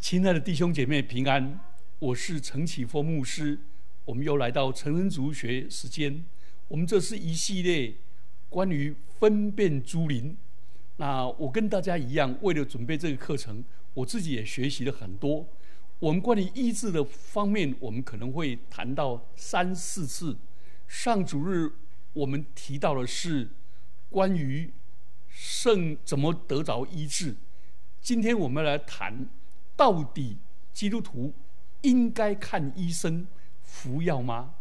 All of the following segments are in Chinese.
亲爱的弟兄姐妹平安，我是陈启峰牧师。我们又来到成人族学时间，我们这是一系列关于分辨诸灵。那我跟大家一样，为了准备这个课程，我自己也学习了很多。我们关于医治的方面，我们可能会谈到三四次。上主日我们提到的是关于圣怎么得着医治。今天我们来谈。到底基督徒应该看医生服药吗？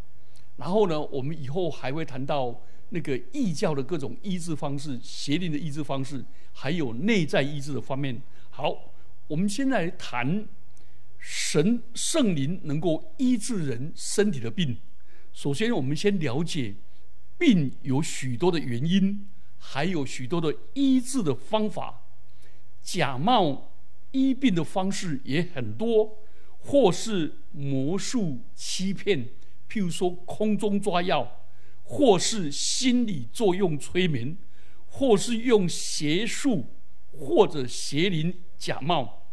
然后呢，我们以后还会谈到那个异教的各种医治方式、邪灵的医治方式，还有内在医治的方面。好，我们先来谈神圣灵能够医治人身体的病。首先，我们先了解病有许多的原因，还有许多的医治的方法。假冒。医病的方式也很多，或是魔术欺骗，譬如说空中抓药，或是心理作用催眠，或是用邪术或者邪灵假冒。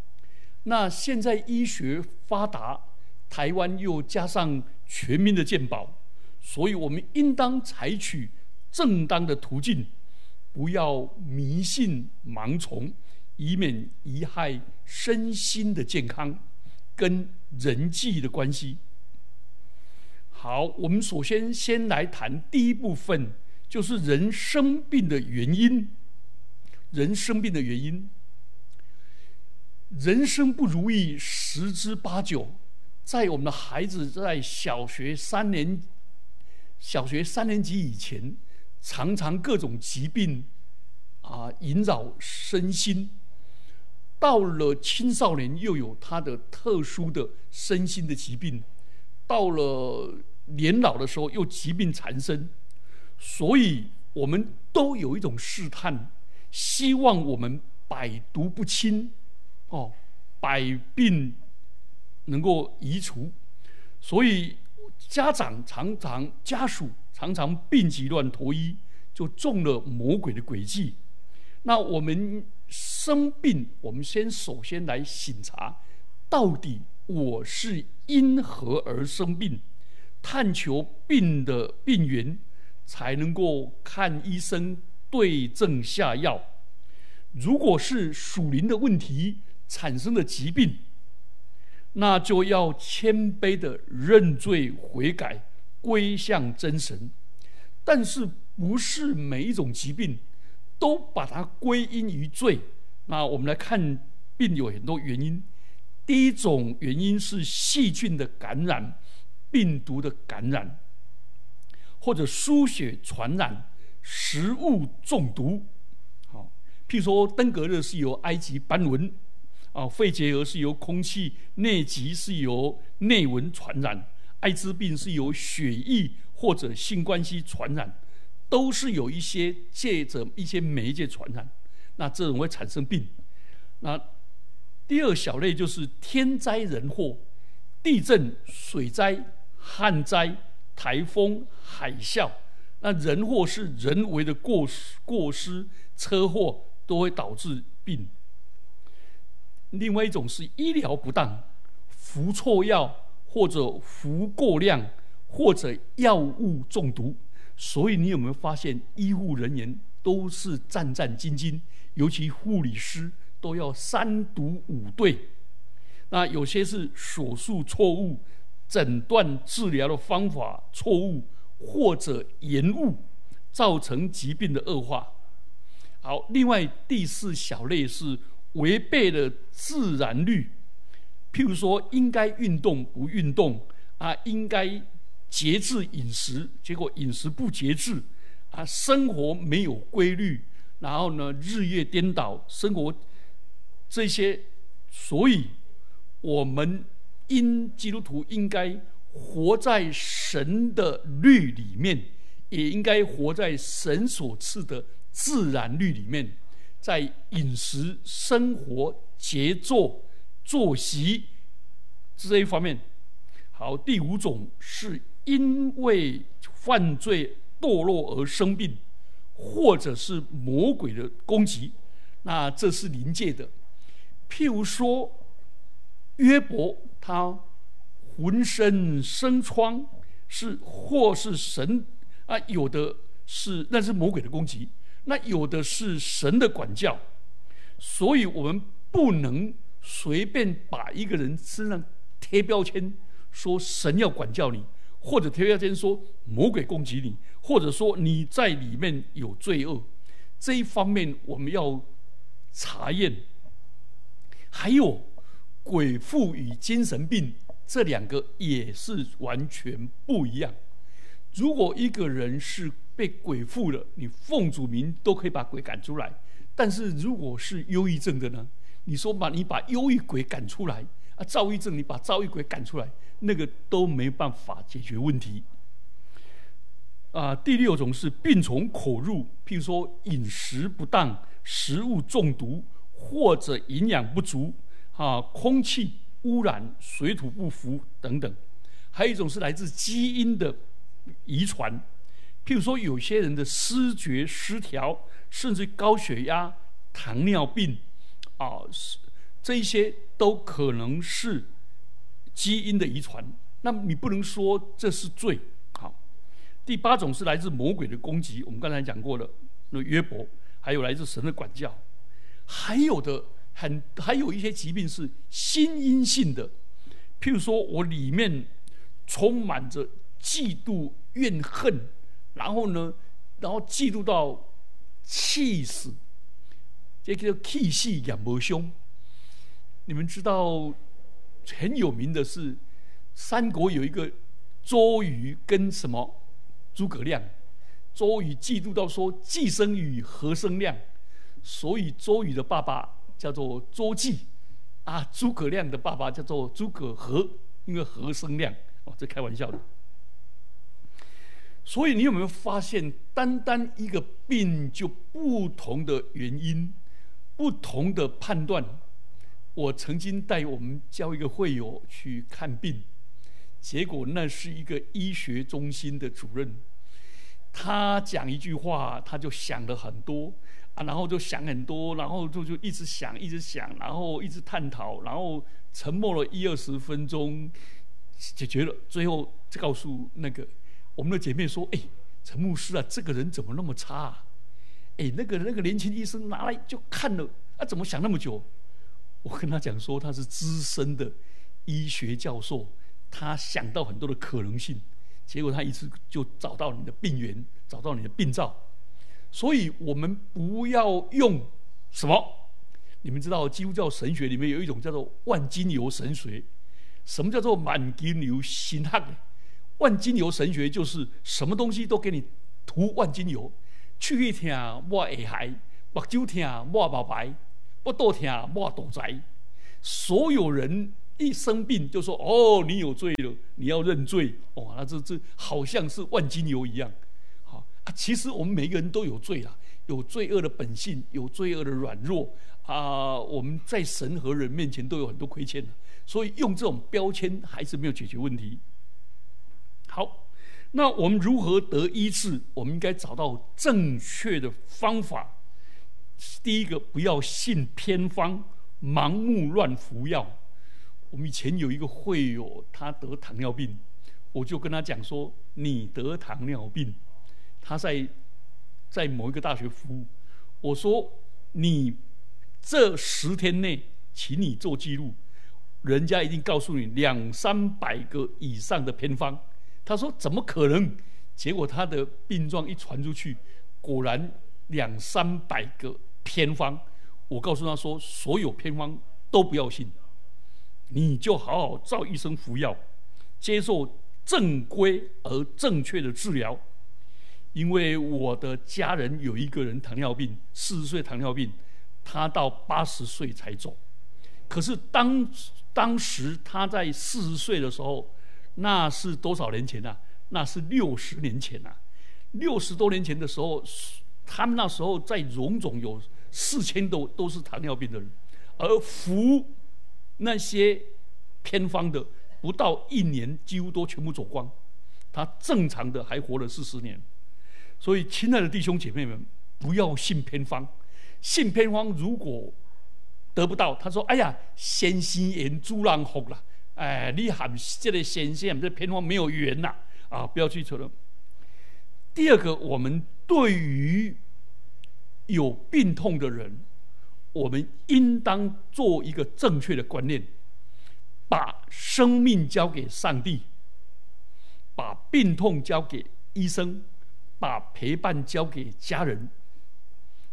那现在医学发达，台湾又加上全民的健保，所以我们应当采取正当的途径，不要迷信盲从。以免遗害身心的健康跟人际的关系。好，我们首先先来谈第一部分，就是人生病的原因。人生病的原因，人生不如意十之八九。在我们的孩子在小学三年、小学三年级以前，常常各种疾病啊萦绕身心。到了青少年，又有他的特殊的身心的疾病；到了年老的时候，又疾病缠身。所以，我们都有一种试探，希望我们百毒不侵，哦，百病能够移除。所以，家长常常、家属常常病急乱投医，就中了魔鬼的诡计。那我们。生病，我们先首先来醒察，到底我是因何而生病，探求病的病源，才能够看医生对症下药。如果是属灵的问题产生的疾病，那就要谦卑的认罪悔改，归向真神。但是不是每一种疾病。都把它归因于罪。那我们来看病有很多原因。第一种原因是细菌的感染、病毒的感染，或者输血传染、食物中毒。好，譬如说登革热是由埃及斑纹，啊，肺结核是由空气、内疾是由内蚊传染，艾滋病是由血液或者性关系传染。都是有一些借着一些媒介传染，那这种会产生病。那第二小类就是天灾人祸，地震、水灾、旱灾、台风、海啸。那人祸是人为的过失、过失、车祸都会导致病。另外一种是医疗不当，服错药或者服过量，或者药物中毒。所以你有没有发现，医护人员都是战战兢兢，尤其护理师都要三毒五对。那有些是手术错误、诊断治疗的方法错误或者延误，造成疾病的恶化。好，另外第四小类是违背了自然律，譬如说应该运动不运动啊，应该。节制饮食，结果饮食不节制，啊，生活没有规律，然后呢，日夜颠倒，生活这些，所以我们因基督徒应该活在神的律里面，也应该活在神所赐的自然律里面，在饮食、生活、节奏、作息这一方面。好，第五种是。因为犯罪堕落而生病，或者是魔鬼的攻击，那这是临界的。譬如说，约伯他浑身生疮，是或是神啊，有的是那是魔鬼的攻击，那有的是神的管教，所以我们不能随便把一个人身上贴标签，说神要管教你，或者贴标签说魔鬼攻击你，或者说你在里面有罪恶，这一方面我们要查验，还有。鬼附与精神病这两个也是完全不一样。如果一个人是被鬼附了，你奉主名都可以把鬼赶出来；但是如果是忧郁症的呢？你说把你把忧郁鬼赶出来躁郁症你把躁郁鬼赶出来，那个都没办法解决问题。啊，第六种是病从口入，譬如说饮食不当、食物中毒或者营养不足。啊，空气污染、水土不服等等，还有一种是来自基因的遗传，譬如说有些人的视觉失调，甚至高血压、糖尿病，啊，这一些都可能是基因的遗传。那你不能说这是罪。好，第八种是来自魔鬼的攻击，我们刚才讲过了，那约伯，还有来自神的管教，还有的。很还有一些疾病是心因性的，譬如说我里面充满着嫉妒怨恨，然后呢，然后嫉妒到气死，这个气系养不凶。你们知道很有名的是三国有一个周瑜跟什么诸葛亮，周瑜嫉妒到说既生瑜何生亮，所以周瑜的爸爸。叫做周记，啊，诸葛亮的爸爸叫做诸葛和，因为和生亮，哦，这开玩笑的。所以你有没有发现，单单一个病就不同的原因，不同的判断。我曾经带我们教一个会友去看病，结果那是一个医学中心的主任，他讲一句话，他就想了很多。啊，然后就想很多，然后就就一直想，一直想，然后一直探讨，然后沉默了一二十分钟，解决了。最后就告诉那个我们的姐妹说：“哎，陈牧师啊，这个人怎么那么差？啊？哎，那个那个年轻医生拿来就看了，啊，怎么想那么久？”我跟他讲说，他是资深的医学教授，他想到很多的可能性，结果他一次就找到你的病源，找到你的病灶。所以我们不要用什么？你们知道基督教神学里面有一种叫做万金油神学。什么叫做满金油心汉？万金油神学就是什么东西都给你涂万金油。去听我耳海，目睭听我毛白，不多听我肚宅。所有人一生病就说：“哦，你有罪了，你要认罪。”哇，那这这好像是万金油一样。啊，其实我们每个人都有罪啦，有罪恶的本性，有罪恶的软弱啊。我们在神和人面前都有很多亏欠的，所以用这种标签还是没有解决问题。好，那我们如何得医治？我们应该找到正确的方法。第一个，不要信偏方，盲目乱服药。我们以前有一个会友，他得糖尿病，我就跟他讲说：“你得糖尿病。”他在在某一个大学服务，我说你这十天内，请你做记录，人家一定告诉你两三百个以上的偏方。他说怎么可能？结果他的病状一传出去，果然两三百个偏方。我告诉他说，所有偏方都不要信，你就好好照医生服药，接受正规而正确的治疗。因为我的家人有一个人糖尿病，四十岁糖尿病，他到八十岁才走。可是当当时他在四十岁的时候，那是多少年前呐？那是六十年前呐。六十多年前的时候，他们那时候在荣总有四千多都是糖尿病的人，而服那些偏方的，不到一年几乎都全部走光。他正常的还活了四十年。所以，亲爱的弟兄姐妹们，不要信偏方。信偏方，如果得不到。他说：“哎呀，先心言朱浪红了，哎，你喊这类先生这偏方没有缘呐，啊，不要去求了。”第二个，我们对于有病痛的人，我们应当做一个正确的观念，把生命交给上帝，把病痛交给医生，把陪伴交给家人，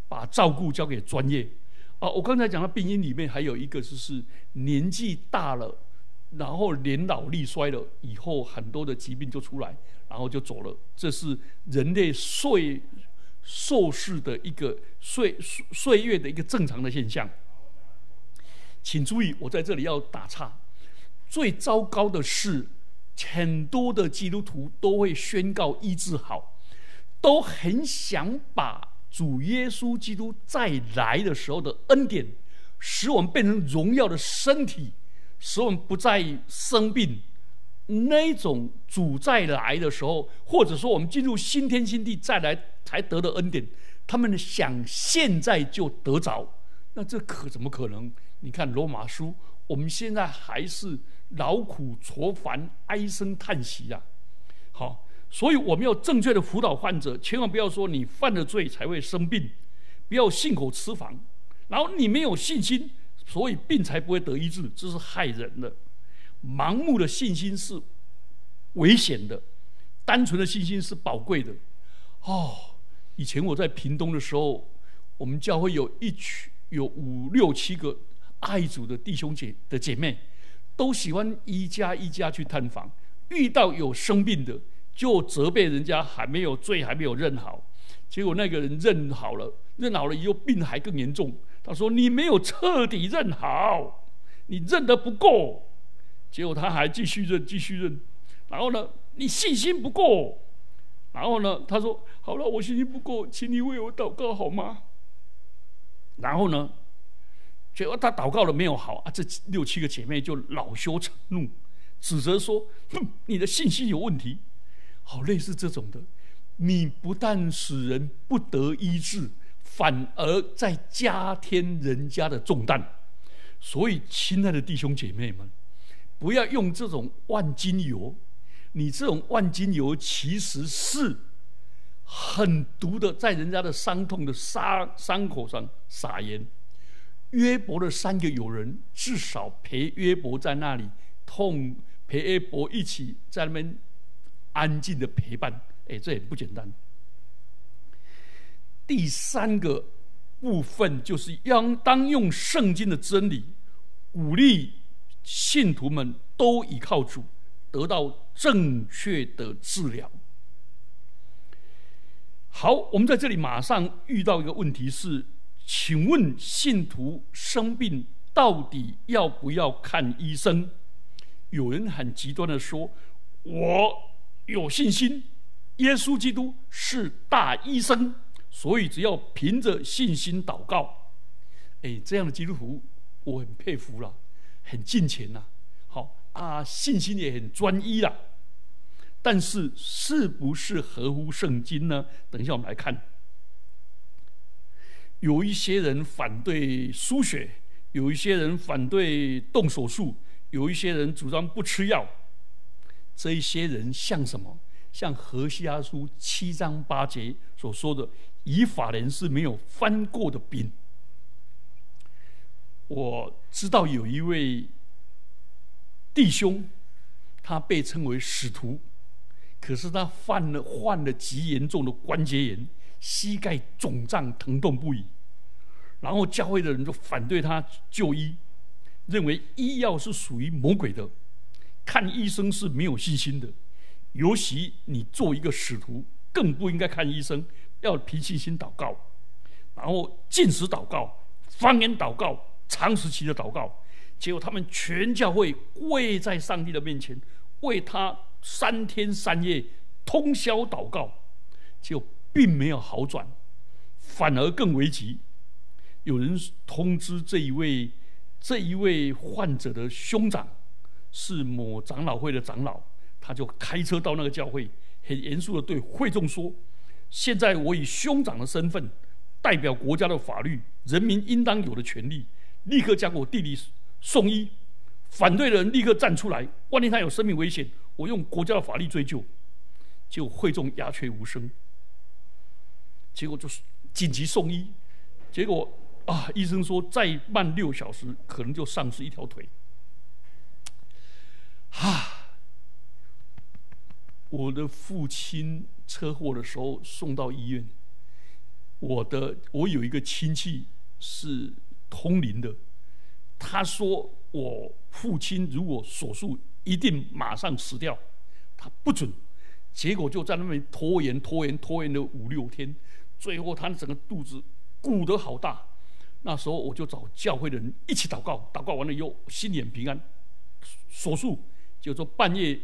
把照顾交给专业。啊，我刚才讲的病因里面还有一个，就是年纪大了，然后年老力衰了以后，很多的疾病就出来，然后就走了。这是人类岁寿世的一个岁岁月的一个正常的现象。请注意，我在这里要打岔。最糟糕的是，很多的基督徒都会宣告医治好，都很想把。主耶稣基督再来的时候的恩典，使我们变成荣耀的身体，使我们不再生病。那种主再来的时候，或者说我们进入新天新地再来才得的恩典，他们想现在就得着，那这可怎么可能？你看罗马书，我们现在还是劳苦愁烦、唉声叹息呀。好。所以我们要正确的辅导患者，千万不要说你犯了罪才会生病，不要信口雌黄，然后你没有信心，所以病才不会得医治，这是害人的。盲目的信心是危险的，单纯的信心是宝贵的。哦，以前我在屏东的时候，我们教会有一群有五六七个爱主的弟兄姐的姐妹，都喜欢一家一家去探访，遇到有生病的。就责备人家还没有罪，还没有认好，结果那个人认好了，认好了以后病还更严重。他说：“你没有彻底认好，你认得不够。”结果他还继续认，继续认。然后呢，你信心不够。然后呢，他说：“好了，我信心不够，请你为我祷告好吗？”然后呢，结果他祷告了没有好啊？这六七个姐妹就恼羞成怒，指责说：“哼，你的信心有问题。”好，类似这种的，你不但使人不得医治，反而在加添人家的重担。所以，亲爱的弟兄姐妹们，不要用这种万金油。你这种万金油其实是很毒的，在人家的伤痛的伤伤口上撒盐。约伯的三个友人，至少陪约伯在那里痛，陪约伯一起在那边。安静的陪伴，哎，这也不简单。第三个部分就是要当用圣经的真理鼓励信徒们都依靠主，得到正确的治疗。好，我们在这里马上遇到一个问题是：请问信徒生病到底要不要看医生？有人很极端的说：“我。”有信心，耶稣基督是大医生，所以只要凭着信心祷告，哎，这样的基督徒我很佩服了，很敬虔呐。好啊，信心也很专一了。但是是不是合乎圣经呢？等一下我们来看。有一些人反对输血，有一些人反对动手术，有一些人主张不吃药。这一些人像什么？像何西阿书七章八节所说的，以法人是没有翻过的饼。我知道有一位弟兄，他被称为使徒，可是他犯了患了极严重的关节炎，膝盖肿胀疼痛不已。然后教会的人就反对他就医，认为医药是属于魔鬼的。看医生是没有信心的，尤其你做一个使徒，更不应该看医生，要脾气心祷告，然后进食祷告、方言祷告、长时期的祷告。结果他们全教会跪在上帝的面前，为他三天三夜通宵祷告，就并没有好转，反而更危急。有人通知这一位这一位患者的兄长。是某长老会的长老，他就开车到那个教会，很严肃的对会众说：“现在我以兄长的身份，代表国家的法律，人民应当有的权利，立刻将我弟弟送医。反对的人立刻站出来，万一他有生命危险，我用国家的法律追究。就会中鸦雀无声，结果就是紧急送医，结果啊，医生说再慢六小时可能就丧失一条腿。啊，我的父亲车祸的时候送到医院，我的我有一个亲戚是通灵的，他说我父亲如果手术一定马上死掉，他不准。结果就在那边拖延、拖延、拖延了五六天，最后他整个肚子鼓得好大。那时候我就找教会的人一起祷告，祷告完了以后心眼平安。手术就说半夜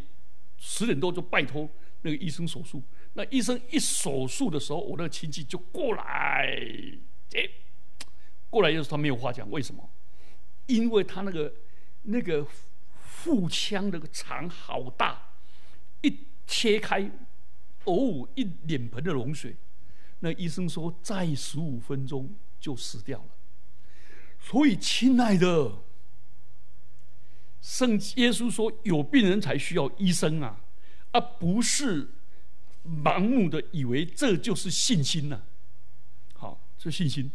十点多就拜托那个医生手术。那医生一手术的时候，我那个亲戚就过来，哎，过来就是他没有话讲，为什么？因为他那个那个腹腔那个肠好大，一。切开，哦，一脸盆的脓水。那医生说，再十五分钟就死掉了。所以，亲爱的，圣耶稣说，有病人才需要医生啊，而不是盲目的以为这就是信心呐。好，这信心。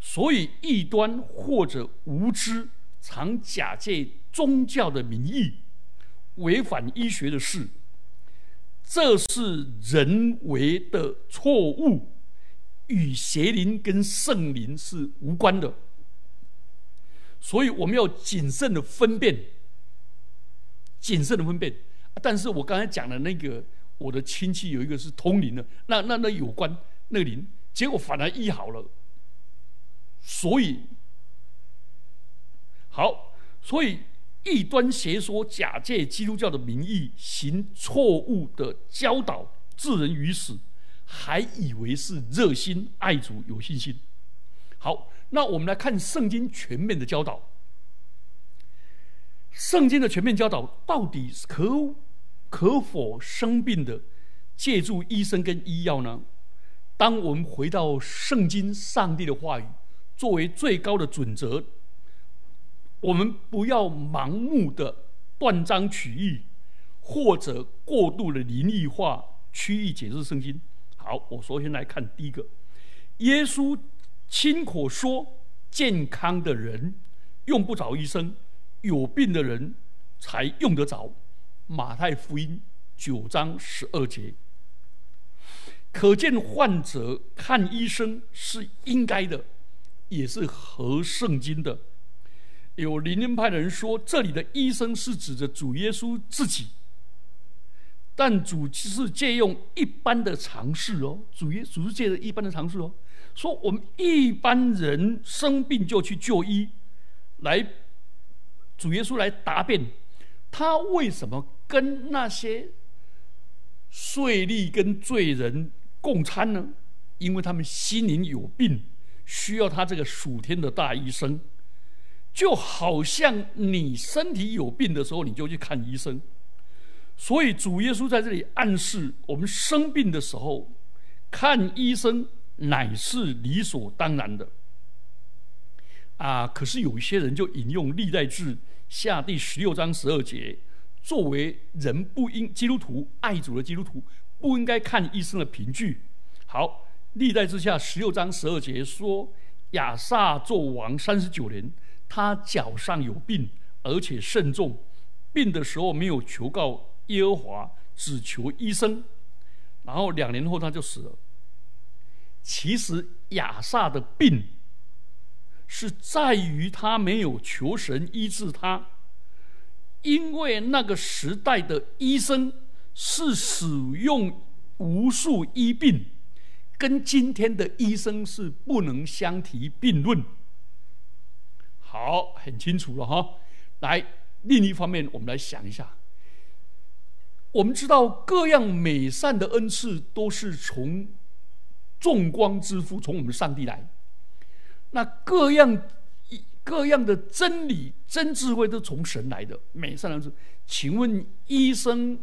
所以，异端或者无知，常假借宗教的名义。违反医学的事，这是人为的错误，与邪灵跟圣灵是无关的。所以我们要谨慎的分辨，谨慎的分辨。但是我刚才讲的那个，我的亲戚有一个是通灵的，那那那有关那个灵，结果反而医好了。所以，好，所以。异端邪说，假借基督教的名义行错误的教导，置人于死，还以为是热心爱主、有信心。好，那我们来看圣经全面的教导。圣经的全面教导到底可可否生病的借助医生跟医药呢？当我们回到圣经上帝的话语作为最高的准则。我们不要盲目的断章取义，或者过度的灵异化、曲意解释圣经。好，我首先来看第一个，耶稣亲口说：健康的人用不着医生，有病的人才用得着。马太福音九章十二节，可见患者看医生是应该的，也是合圣经的。有灵恩派的人说，这里的医生是指着主耶稣自己，但主是借用一般的常识哦。主耶主是借着一般的常识哦，说我们一般人生病就去就医，来主耶稣来答辩，他为什么跟那些税吏跟罪人共餐呢？因为他们心灵有病，需要他这个属天的大医生。就好像你身体有病的时候，你就去看医生。所以主耶稣在这里暗示，我们生病的时候看医生乃是理所当然的。啊，可是有一些人就引用历代志下第十六章十二节，作为人不应基督徒爱主的基督徒不应该看医生的凭据。好，历代之下十六章十二节说，亚萨做王三十九年。他脚上有病，而且甚重，病的时候没有求告耶和华，只求医生，然后两年后他就死了。其实亚萨的病是在于他没有求神医治他，因为那个时代的医生是使用无数医病，跟今天的医生是不能相提并论。好，很清楚了哈。来，另一方面，我们来想一下。我们知道各样美善的恩赐都是从众光之父，从我们上帝来。那各样各样的真理、真智慧都从神来的美善的恩赐。请问，医生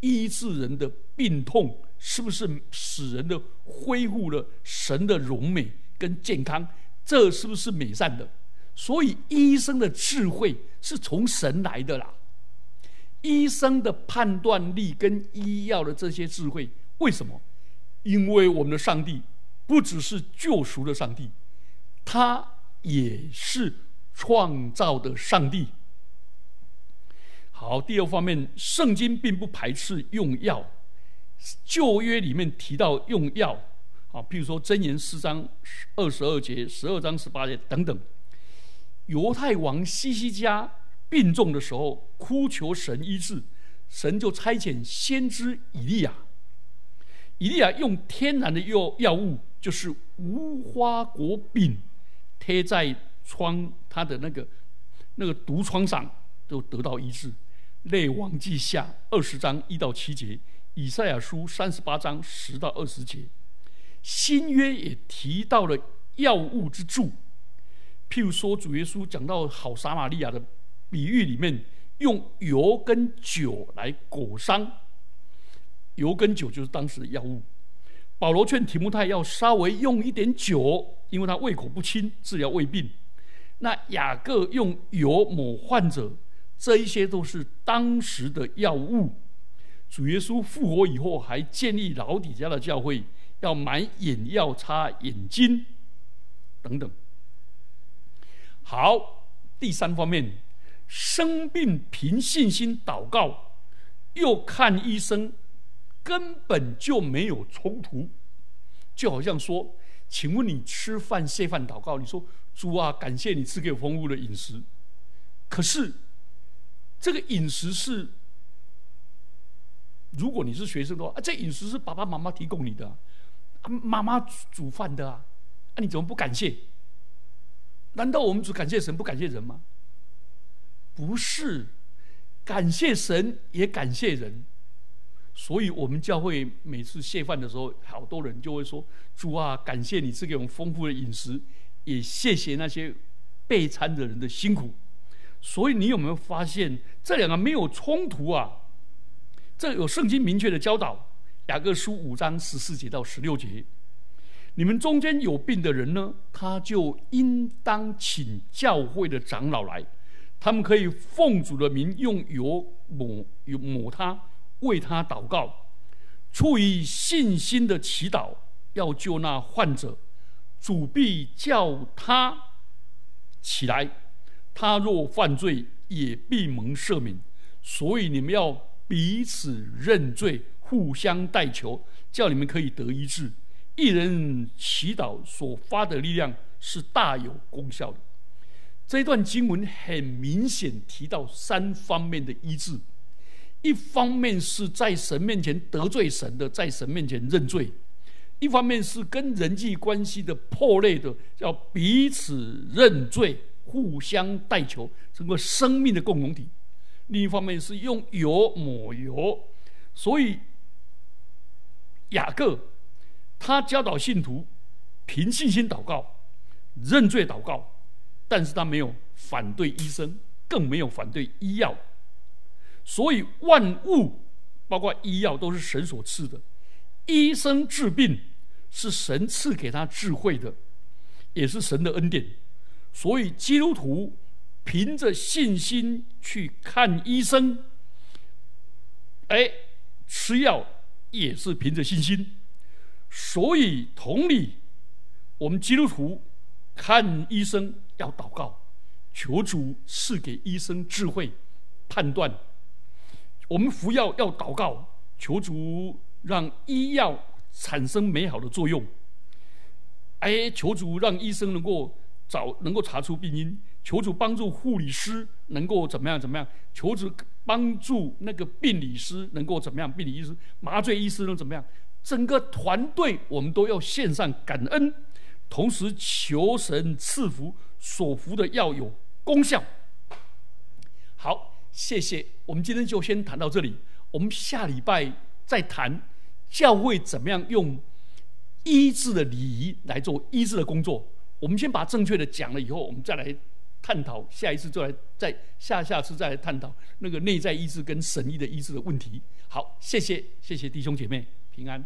医治人的病痛，是不是使人的恢复了神的荣美跟健康？这是不是美善的？所以医生的智慧是从神来的啦。医生的判断力跟医药的这些智慧，为什么？因为我们的上帝不只是救赎的上帝，他也是创造的上帝。好，第二方面，圣经并不排斥用药。旧约里面提到用药，啊，譬如说箴言四章二十二节、十二章十八节等等。犹太王西西家病重的时候，哭求神医治，神就差遣先知以利亚。以利亚用天然的药药物，就是无花果饼，贴在疮他的那个那个毒疮上，就得到医治。列王记下二十章一到七节，以赛亚书三十八章十到二十节，新约也提到了药物之助。譬如说，主耶稣讲到好撒玛利亚的比喻里面，用油跟酒来裹伤。油跟酒就是当时的药物。保罗劝提摩太要稍微用一点酒，因为他胃口不清，治疗胃病。那雅各用油抹患者。这一些都是当时的药物。主耶稣复活以后，还建立老底家的教会，要买眼药擦眼睛等等。好，第三方面，生病凭信心祷告，又看医生，根本就没有冲突。就好像说，请问你吃饭谢饭祷告，你说主啊，感谢你赐给我丰富的饮食，可是。这个饮食是，如果你是学生的话，啊，这饮食是爸爸妈妈提供你的，妈妈煮饭的啊，啊，你怎么不感谢？难道我们只感谢神不感谢人吗？不是，感谢神也感谢人，所以我们教会每次谢饭的时候，好多人就会说：“主啊，感谢你赐给我们丰富的饮食，也谢谢那些备餐的人的辛苦。”所以你有没有发现这两个没有冲突啊？这有圣经明确的教导，雅各书五章十四节到十六节。你们中间有病的人呢，他就应当请教会的长老来，他们可以奉主的名用油抹抹他，为他祷告，出于信心的祈祷，要救那患者，主必叫他起来。他若犯罪，也必蒙赦免。所以你们要彼此认罪，互相代求，叫你们可以得医治。一人祈祷所发的力量是大有功效的。这段经文很明显提到三方面的医治：一方面是在神面前得罪神的，在神面前认罪；一方面是跟人际关系的破裂的，要彼此认罪。互相代求，整个生命的共同体。另一方面是用油抹油，所以雅各他教导信徒凭信心祷告、认罪祷告，但是他没有反对医生，更没有反对医药。所以万物，包括医药，都是神所赐的。医生治病是神赐给他智慧的，也是神的恩典。所以，基督徒凭着信心去看医生，哎，吃药也是凭着信心。所以，同理，我们基督徒看医生要祷告，求主赐给医生智慧判断；我们服药要祷告，求主让医药产生美好的作用。哎，求主让医生能够。找能够查出病因，求主帮助护理师能够怎么样怎么样？求主帮助那个病理师能够怎么样？病理医师、麻醉医师能怎么样？整个团队我们都要献上感恩，同时求神赐福，所服的药有功效。好，谢谢。我们今天就先谈到这里，我们下礼拜再谈教会怎么样用医治的礼仪来做医治的工作。我们先把正确的讲了以后，我们再来探讨下一次，再来再下下次再来探讨那个内在意志跟神意的意志的问题。好，谢谢谢谢弟兄姐妹平安。